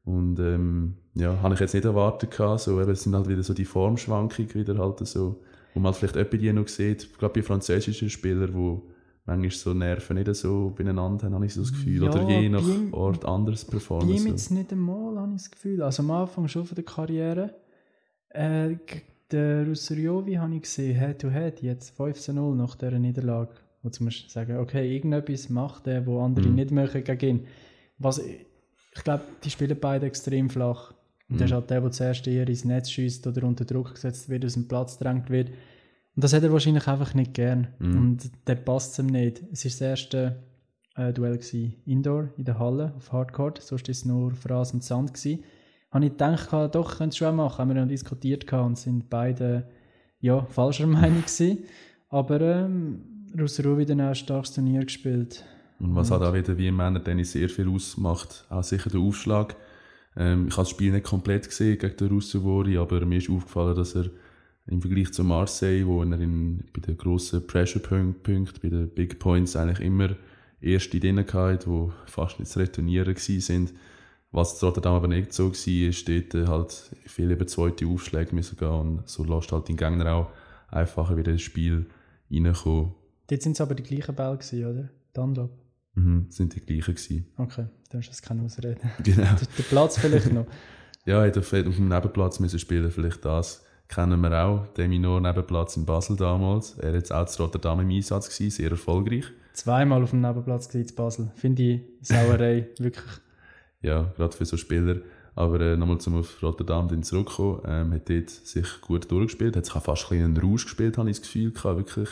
Und ähm, ja, habe ich jetzt nicht erwartet gehabt, so, eben, es sind halt wieder so die Formschwankungen wieder halt so, wo man halt vielleicht etwa die noch sieht, gerade bei französischen Spielern, wo manchmal so Nerven nicht so beieinander haben, habe ich so das Gefühl, ja, oder je nach ihm, Ort anders performen. Bei ihm jetzt nicht einmal, habe ich das Gefühl, also am Anfang schon von der Karriere, äh, der Russeriovi habe ich gesehen, Head-to-Head, jetzt 15-0 nach dieser Niederlage wo du musst sagen, okay, irgendetwas macht der, wo andere mhm. nicht machen gegen ihn. Was, ich glaube, die spielen beide extrem flach. Und mhm. das ist halt der, der zuerst eher ins Netz schießt oder unter Druck gesetzt wird, aus dem Platz gedrängt wird. Und das hat er wahrscheinlich einfach nicht gern. Mhm. Und der passt ihm nicht. Es war das erste äh, Duell gewesen, Indoor in der Halle auf Hardcourt. Sonst war es nur Fraß und Sand. Gewesen. Habe ich gedacht, doch, könnte es schon machen. Haben wir noch diskutiert und sind beide ja, falscher Meinung gewesen. Aber ähm, Russero wieder ein starkes Turnier gespielt. Und was halt auch wieder wie im Männer-Tennis sehr viel ausmacht, auch sicher der Aufschlag. Ähm, ich habe das Spiel nicht komplett gesehen gegen den Russovori, aber mir ist aufgefallen, dass er im Vergleich zu Marseille, wo er in, bei den grossen Pressure-Punkten, bei den Big Points eigentlich immer erste drin hatte, die fast nicht zu retournieren sind. Was Rotterdam aber nicht so war, ist dort halt viel über zweite Aufschläge müssen gehen und so lässt halt den Gegner auch einfacher wieder ins Spiel reinkommen. Dort sind es aber die gleichen Bälle, gewesen, oder? Dunlop. Mhm, sind die gleichen gewesen. Okay, dann ist das keine Ausrede. Genau. der, Platz vielleicht noch. ja, hätte auf, auf dem Nebenplatz müssen spielen, vielleicht das. Kennen wir auch, der Minor Nebenplatz in Basel damals. Er war jetzt auch zu Rotterdam im Einsatz, gewesen, sehr erfolgreich. Zweimal auf dem Nebenplatz in Basel. Finde ich Sauerei, wirklich. Ja, gerade für so Spieler. Aber äh, nochmal zum auf Rotterdam dann zurückkommen, ähm, hat dort sich gut durchgespielt, hat sich auch fast ein bisschen einen Rausch gespielt, habe ich das Gefühl gehabt, wirklich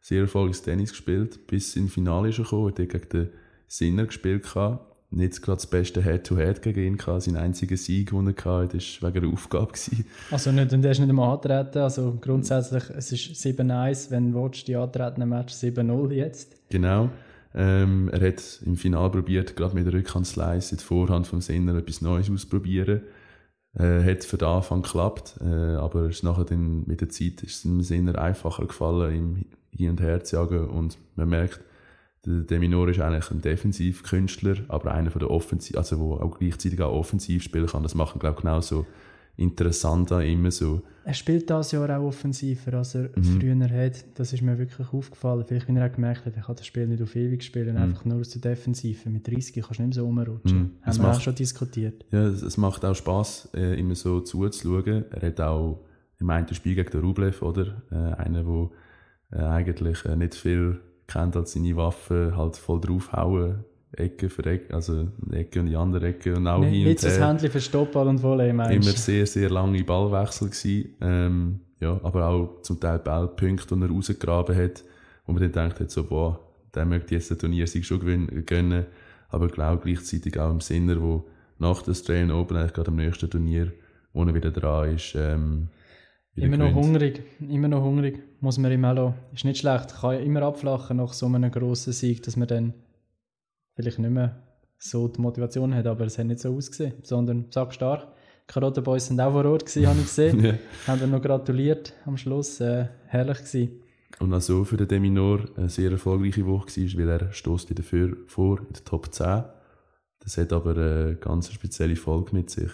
sehr erfolgreiches Tennis gespielt, bis ins Finale ist gekommen, hat gegen den Sinner gespielt gehabt. Nicht gerade das beste Head-to-Head gegen ihn gehabt. Sein einziger Sieg, den er hatte, war wegen der Aufgabe. Gewesen. Also nicht, und er ist nicht einmal antreten. Also grundsätzlich, es ist 7-1, wenn du willst, die antretenden Match 7-0 jetzt. Genau. Ähm, er hat im Finale probiert, gerade mit der Rückhandslice der Vorhand vom Sinner etwas Neues auszuprobieren. Äh, hat für den Anfang geklappt, äh, aber ist nachher dann mit der Zeit ist es dem Sinner einfacher gefallen, ihm hin und her zu jagen und man merkt, der Deminor ist eigentlich ein Defensivkünstler, aber einer von der Offensiv, also wo auch gleichzeitig auch offensiv spielen kann. Das macht glaube ich genauso interessant an immer so. Er spielt das Jahr auch offensiver, als er mhm. früher hat. Das ist mir wirklich aufgefallen. Vielleicht, wenn er auch gemerkt hat, er kann das Spiel nicht auf ewig spielen, mhm. einfach nur aus der Defensive. Mit 30 kannst du nicht mehr so rumrutschen. Mhm. Haben wir macht, auch schon diskutiert. Ja, es, es macht auch Spass, äh, immer so zuzuschauen. Er hat auch, ich meine, das Spiel gegen den Rublev, oder? Äh, einer, der äh, eigentlich äh, nicht viel kennt als seine Waffe, halt voll draufhauen, Ecke für Ecke, also Ecke und die andere Ecke und auch Nicht, hin nicht und das her. Händchen für Stoppball und Volley, Immer meinst du? sehr, sehr lange Ballwechsel gewesen. Ähm, ja, aber auch zum Teil Ballpunkte, die er rausgegraben hat, wo man dann denkt, hat, so, boah, der möchte jetzt den Turniersieg schon gewin- gönnen, aber glaube gleichzeitig auch im Sinne, wo nach der Australian Open, eigentlich gerade am nächsten Turnier, wo er wieder dran ist, ähm, Immer noch hungrig, immer noch hungrig, muss man ihm auch lassen. Ist nicht schlecht, kann ja immer abflachen nach so einem grossen Sieg, dass man dann vielleicht nicht mehr so die Motivation hat, aber es hat nicht so ausgesehen, sondern sag stark. Die Karottenboys sind auch vor Ort gewesen, habe ich gesehen. Ja. Haben dann noch gratuliert am Schluss, äh, herrlich gewesen. Und auch so für den Deminor eine sehr erfolgreiche Woche war, weil er stößt wieder für, vor in der Top 10. Das hat aber eine ganz spezielle Folge mit sich.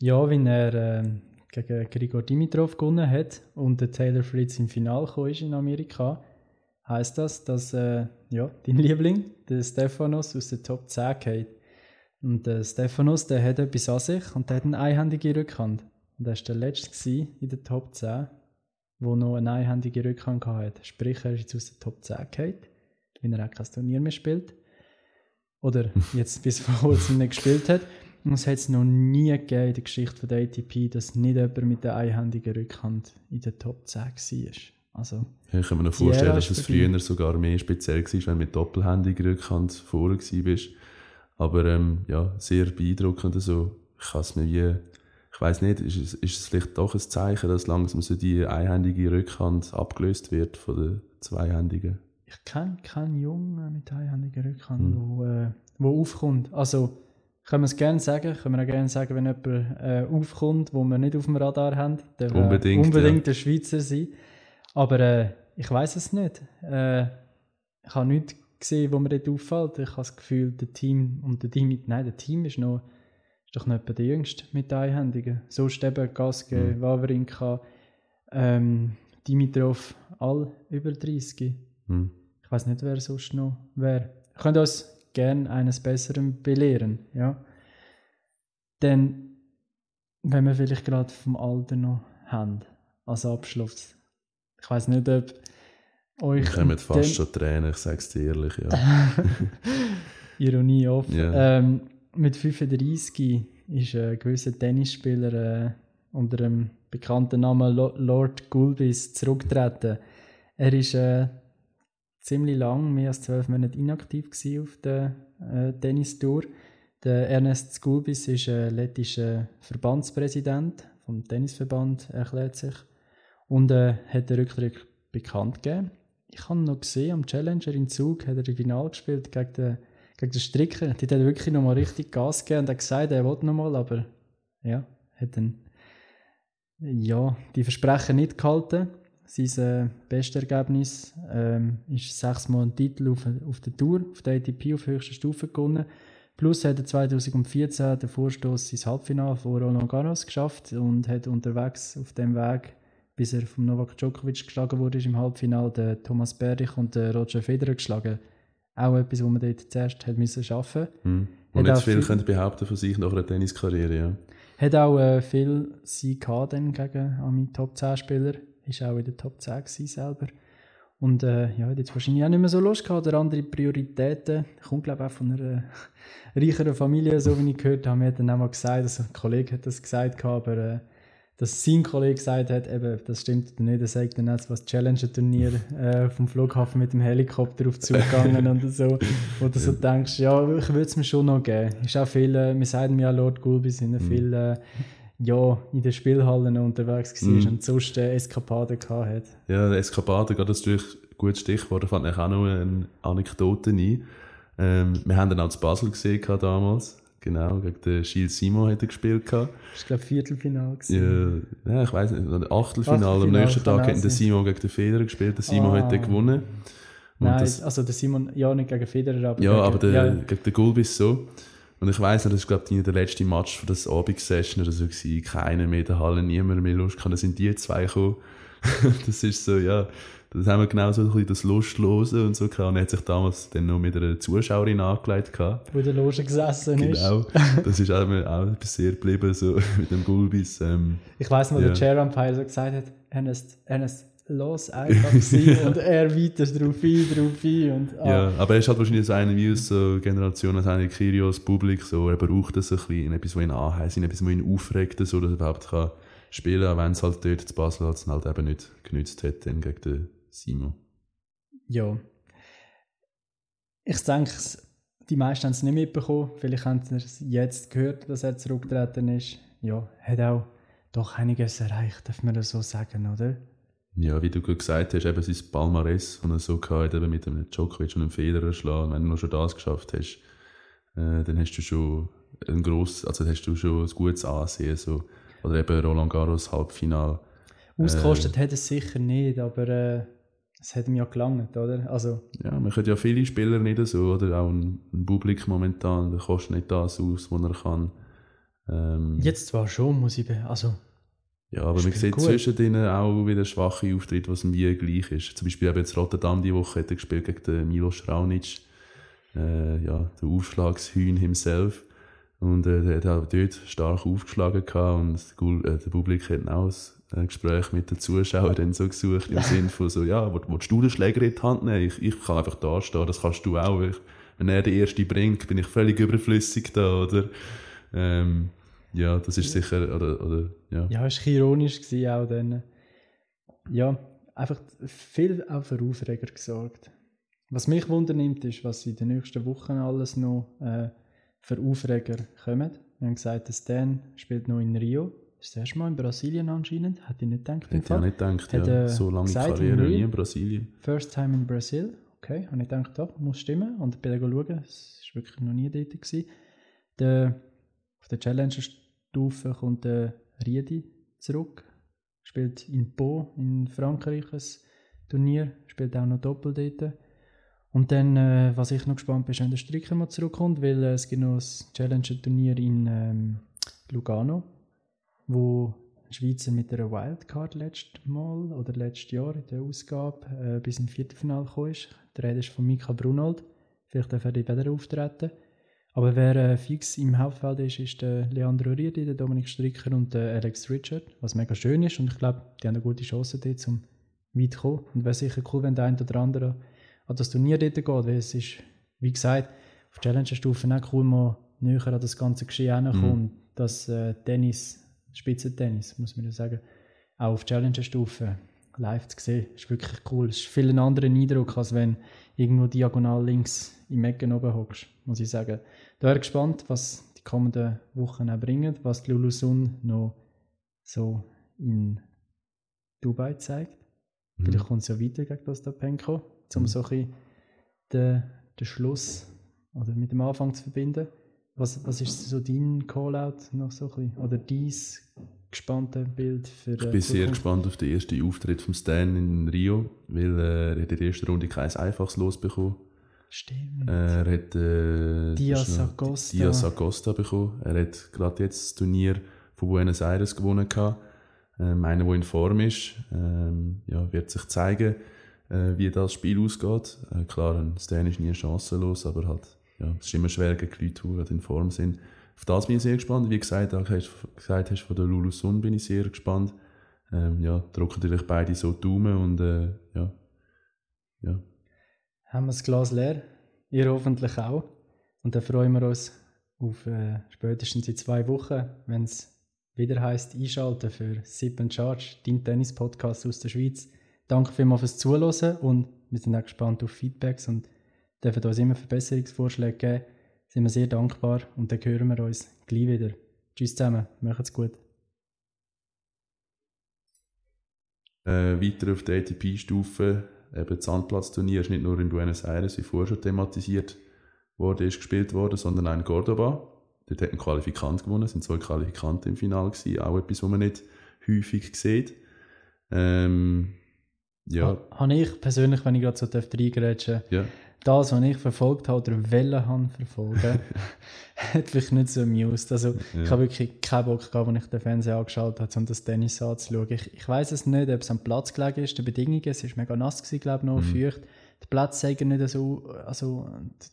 Ja, wenn er äh, gegen Grigor Dimitrov gewonnen hat und der Taylor Fritz im Finale gekommen ist in Amerika, heißt das, dass äh, ja, dein Liebling, der Stefanos, aus der Top 10 geht. Und der Stefanos, der hat etwas an sich und der hat eine einhändige Rückhand. Und er war der Letzte in der Top 10, der noch eine einhändige Rückhand hatte. Sprich, er ist jetzt aus der Top 10 gefallen, wenn er auch kein Turnier mehr spielt. Oder jetzt bis vor kurzem nicht gespielt hat. Und es hat es noch nie gegeben in der Geschichte von der ATP, dass nicht jemand mit der einhändigen Rückhand in der Top 10 war. Also, Ja, Ich kann mir noch vorstellen, dass es früher sogar mehr speziell war, wenn du mit doppelhändiger Rückhand vorne warst. Aber ähm, ja, sehr beeindruckend. Also, ich kann es mir wie, ich weiß nicht, ist es, ist es vielleicht doch ein Zeichen, dass langsam so die einhändige Rückhand abgelöst wird von der zweihändigen? ich kenne keinen Jungen mit einhändiger Rückhand, Hm. wo, äh, wo aufkommt. Also, können wir es gerne sagen, können wir auch gerne sagen, wenn jemand äh, aufkommt, wo wir nicht auf dem Radar haben, will Unbedingt, unbedingt der Schweizer sein. Aber äh, ich weiß es nicht. Äh, ich habe nichts gesehen, wo mir dort auffällt. Ich habe das Gefühl, der Team und der Team, nein, der Team ist noch ist doch noch etwa der Jüngste mit den Einhändigen. Sonst eben Gaske, Mhm. Wawrinka, ähm, Dimitrov, all über 30. Hm. Ich weiß nicht, wer sonst noch wäre. Könnt uns gerne eines Besseren belehren. Ja? Denn, wenn wir vielleicht gerade vom Alter noch haben, als Abschluss. Ich weiß nicht, ob euch. Ich komme fast schon Tränen, ich sage es dir ehrlich. Ja. Ironie off. Ja. Ähm, mit 35 ist ein gewisser Tennisspieler äh, unter dem bekannten Namen Lo Lord Gulbis zurückgetreten. Er ist äh, ziemlich lang, mehr als zwölf Monate inaktiv auf der äh, Tennistour. Der Ernest Gulbis ist ein lettischer Verbandspräsident vom Tennisverband, erklärt sich. Und äh, hat den Rücktritt bekannt gegeben. Ich habe noch gesehen, am Challenger in Zug hat er Finale gespielt gegen den, gegen den Stricker. Die hat wirklich nochmal richtig Gas gegeben und hat gesagt, er wollte nochmal, aber ja, hat dann ja, die Versprechen nicht gehalten. Sein äh, bestes Ergebnis ähm, ist sechsmal ein Titel auf, auf der Tour, auf der ATP auf höchster Stufe gewonnen. Plus hat er 2014 den Vorstoß ins Halbfinale von Roland Garros geschafft und hat unterwegs auf dem Weg, bis er vom Novak Djokovic geschlagen wurde, im Halbfinale den Thomas Berdych und den Roger Federer geschlagen. Auch etwas, was man dort zuerst hat müssen schaffen Hm. Hat Und nicht viel viel- können behaupten von sich nach einer Tenniskarriere. Ja. Hat auch äh, viel Sieg gehabt gegen meine Top 10 Spieler. Ist auch in der Top 10 gewesen selber. Und äh, ja, hat jetzt wahrscheinlich auch nicht mehr so Lust gehabt oder andere Prioritäten. Kommt glaube ich auch von einer äh, reicheren Familie, so wie ich gehört habe. Mir hat dann auch mal gesagt, also ein Kollege hat das gesagt, aber äh, dass sein Kollege gesagt hat, eben, das stimmt nicht, er sagt dann jetzt was Challenger-Turnier äh, vom Flughafen mit dem Helikopter auf zugegangen und so, wo du so denkst, ja, ich würde es mir schon noch geben. Ist auch viel, äh, wir sagen ja Lord Gulby sind ja viel äh, ja, in den Spielhallen unterwegs war Mhm. und sonst äh, Eskapaden gehabt hat. Ja, der Eskapade, gerade das ist natürlich ein gutes Stichwort, da fand ich auch noch eine Anekdote ein. Ähm, wir haben dann auch zu Basel gesehen damals. Genau, gegen den Gilles Simon hat er gespielt gehabt. Das war glaube ich Viertelfinale. gewesen. Ja, ja, ich weiß nicht, ein Achtelfinale. Am Achtelfinale nächsten Tag hat der. Simon gegen den Federer gespielt. Der Simon Ah. hat dann gewonnen. Und Nein, das, also der Simon, ja nicht gegen Federer, aber ja, gegen, aber der, ja, gegen den Gulbis so. Und ich weiss noch, das war, glaube ich, der letzte Match für das Abendsession oder so gewesen. Keiner mehr in der Halle, niemand mehr Lust gehabt. Dann sind die zwei gekommen. das ist so, ja, das haben wir genau so ein bisschen das Lustlose und so gehabt. Und er hat sich damals dann noch mit einer Zuschauerin angelegt gehabt. wo der Loge gesessen ist. Genau. Das ist auch, mir auch sehr geblieben, so mit dem Gulbis. Ähm, Ich weiß noch, Ja. der Chair Umpire so gesagt hat, Ernest, Ernest, los einfach sein und er weiter drauf ein, drauf ein und, ah. Ja, aber er ist halt wahrscheinlich so einer wie aus so Generationen, so einer Kyrios Publik, so, er braucht das ein bisschen, etwas, was ihn anheizt, etwas, was ihn aufregt, so, dass er überhaupt kann spielen kann, wenn es halt dort zu Basel halt, halt eben nicht genützt hat, dann gegen den Simon. Ja. Ich denke, die meisten haben es nicht mitbekommen, vielleicht haben sie es jetzt gehört, dass er zurückgetreten ist. Ja, hat auch doch einiges erreicht, darf man das so sagen, oder? Ja, wie du gerade gesagt hast, eben sein Palmares, das er so hatte, eben mit einem Djokovic und einem Federer schlagen. Wenn du schon das geschafft hast, äh, dann hast du schon ein gross, also hast du schon ein gutes Ansehen. So. Oder eben Roland Garros Halbfinal. Ausgekostet äh, hat es sicher nicht, aber äh, es hat ihm ja gelangt, oder? Also, ja, man könnte ja viele Spieler nicht so, oder? Auch ein, ein Publikum momentan, der kostet nicht das aus, was er kann. Ähm, Jetzt zwar schon, muss ich, also ja, aber man sieht gut. zwischen denen auch wieder schwache Auftritte, was wie gleich ist. Zum Beispiel eben jetzt Rotterdam die Woche hat er gespielt gegen den Milo Raunic, äh, ja, der Aufschlagshühn himself. Und äh, der hat auch dort stark aufgeschlagen gehabt und der, äh, der Publikum hat auch ein Gespräch mit den Zuschauern dann so gesucht, im Sinne von so, ja, willst du den Schläger in die Hand nehmen? Ich, ich kann einfach da stehen, das kannst du auch. Ich, wenn er den ersten bringt, bin ich völlig überflüssig da, oder? Ähm, ja, das ist sicher, oder, oder ja. Ja, es war ironisch gewesen, auch dann. Ja, einfach viel auch für Aufreger gesorgt. Was mich wundernimmt, ist, was in den nächsten Wochen alles noch äh, für Aufreger kommen. Wir haben gesagt, der Stan spielt noch in Rio. Das ist das erste Mal in Brasilien anscheinend. Hätte ich nicht gedacht. Hätte ich nicht gedacht, Hat, ja. Äh, so lange Karriere nie in Brasilien. First time in Brazil. Okay, habe ich gedacht, doch, muss stimmen. Und ich bin schauen, es war wirklich noch nie dort. Gewesen. Der auf der Challenger-Stufe kommt der Riedi zurück. Spielt in Po in Frankreich ein Turnier. Spielt auch noch Doppel dort. Und dann, äh, was ich noch gespannt bin, ist, wenn der Stricker mal zurückkommt, weil äh, es gibt noch ein Challenger-Turnier in ähm, Lugano, wo ein Schweizer mit einer Wildcard letztes Mal oder letztes Jahr in der Ausgabe äh, bis ins Viertelfinale gekommen ist. Der Rede ist von Mika Brunold. Vielleicht darf er wieder auftreten. Aber wer äh, fix im Hauptfeld ist, ist der Leandro Riedi, der Dominik Stricker und der Alex Richard, was mega schön ist. Und ich glaube, die haben eine gute Chance dort, um weit zu kommen. Und wäre sicher cool, wenn der eine oder andere an das Turnier dort geht, weil es ist, wie gesagt, auf Challenger-Stufe auch cool, mal näher an das ganze Geschehen herankommen. Mhm. Das äh, Tennis, Spitzentennis, muss man ja sagen, auch auf Challenger-Stufe live zu sehen, ist wirklich cool. Es ist viel ein anderer Eindruck, als wenn irgendwo diagonal links im Ecken oben hockst, muss ich sagen. Da wäre gespannt, was die kommenden Wochen auch bringen, was die Lulusun noch so in Dubai zeigt. Mhm. Vielleicht kommt es ja weiter gegen das Penko, um mhm. so ein bisschen den, den Schluss oder mit dem Anfang zu verbinden. Was, was ist so dein Callout noch so ein bisschen? Oder dein gespannte Bild für Ich bin sehr gespannt auf den ersten Auftritt von Stan in Rio, weil äh, er hat in der ersten Runde kein einfaches Los bekommen. Stimmt. Er hat äh, Diaz Acosta. Diaz Acosta bekommen. Er hat gerade jetzt das Turnier von Buenos Aires gewonnen. Ähm, einer, der in Form ist, ähm, ja, wird sich zeigen, äh, wie das Spiel ausgeht. Äh, klar, ein Stan ist nie chancenlos, aber halt, ja, es ist immer schwer gegen Leute, die in Form sind. Auf das bin ich sehr gespannt. Wie gesagt, auch hast, gesagt hast von der Lulu Sun bin ich sehr gespannt. Ähm, ja, drücken natürlich beide so Daumen und äh, ja, ja haben wir das Glas leer. Ihr hoffentlich auch. Und dann freuen wir uns auf äh, spätestens in zwei Wochen, wenn es wieder heißt einschalten für Sip and Charge, dein Tennis-Podcast aus der Schweiz. Danke vielmals fürs Zuhören und wir sind auch gespannt auf Feedbacks und dürfen uns immer Verbesserungsvorschläge geben. Sind wir sehr dankbar und dann hören wir uns gleich wieder. Tschüss zusammen, macht's gut. Äh, weiter auf der ATP-Stufe eben das Sandplatzturnier ist nicht nur in Buenos Aires, wie vorher schon thematisiert wurde, ist gespielt worden, sondern auch in Cordoba. Dort hat ein Qualifikant gewonnen, es sind zwei Qualifikanten im Finale gewesen, auch etwas, was man nicht häufig sieht. Ähm, ja. Habe ich persönlich, wenn ich gerade so reingrätschen ja das, was ich verfolgt habe oder wollen habe verfolgen, hat mich nicht so amused. Also ja. ich habe wirklich keinen Bock gehabt, als ich den Fernseher angeschaut habe, um das Tennis anzuschauen. Ich, ich weiß es nicht, ob es am Platz gelegen ist, die Bedingungen, es war mega nass, gewesen, glaube ich, noch mhm. feucht. Der Platz sei nicht so, also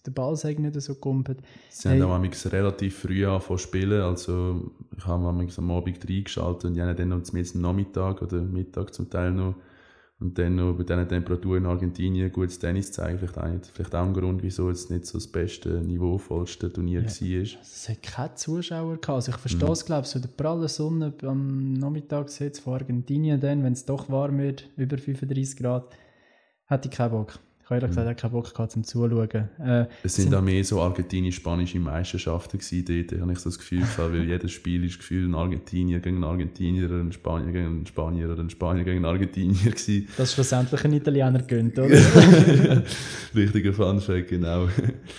der Ball sei nicht so gumpet. Sie hey. haben auch relativ früh angefangen zu spielen, also ich habe am Abend reingeschaltet und die haben dann noch zum Nachmittag oder Mittag zum Teil noch Und dann noch bei diesen Temperaturen in Argentinien gutes Tennis zeigen, vielleicht auch, nicht, vielleicht auch ein Grund, wieso es nicht so das beste, niveauvollste Turnier ja. war. Es hat keine Zuschauer gehabt. Also ich verstehe es, mhm. glaube ich, so der pralle Sonne am Nachmittag von Argentinien dann, wenn es doch warm wird, über 35 Grad, hätte ich keinen Bock. Ich habe ehrlich gesagt mhm. keinen Bock gehabt zum Zuschauen. Äh, es sind, sind auch mehr so argentinisch-spanische Meisterschaften gewesen dort, habe ich so das Gefühl gehabt, weil jedes Spiel ist gefühlt ein Argentinier gegen einen Argentinier, ein Spanier gegen einen Spanier oder ein Spanier gegen einen Argentinier gewesen. Das schlussendlich ein Italiener gönnt, oder? Richtiger Funfact, genau.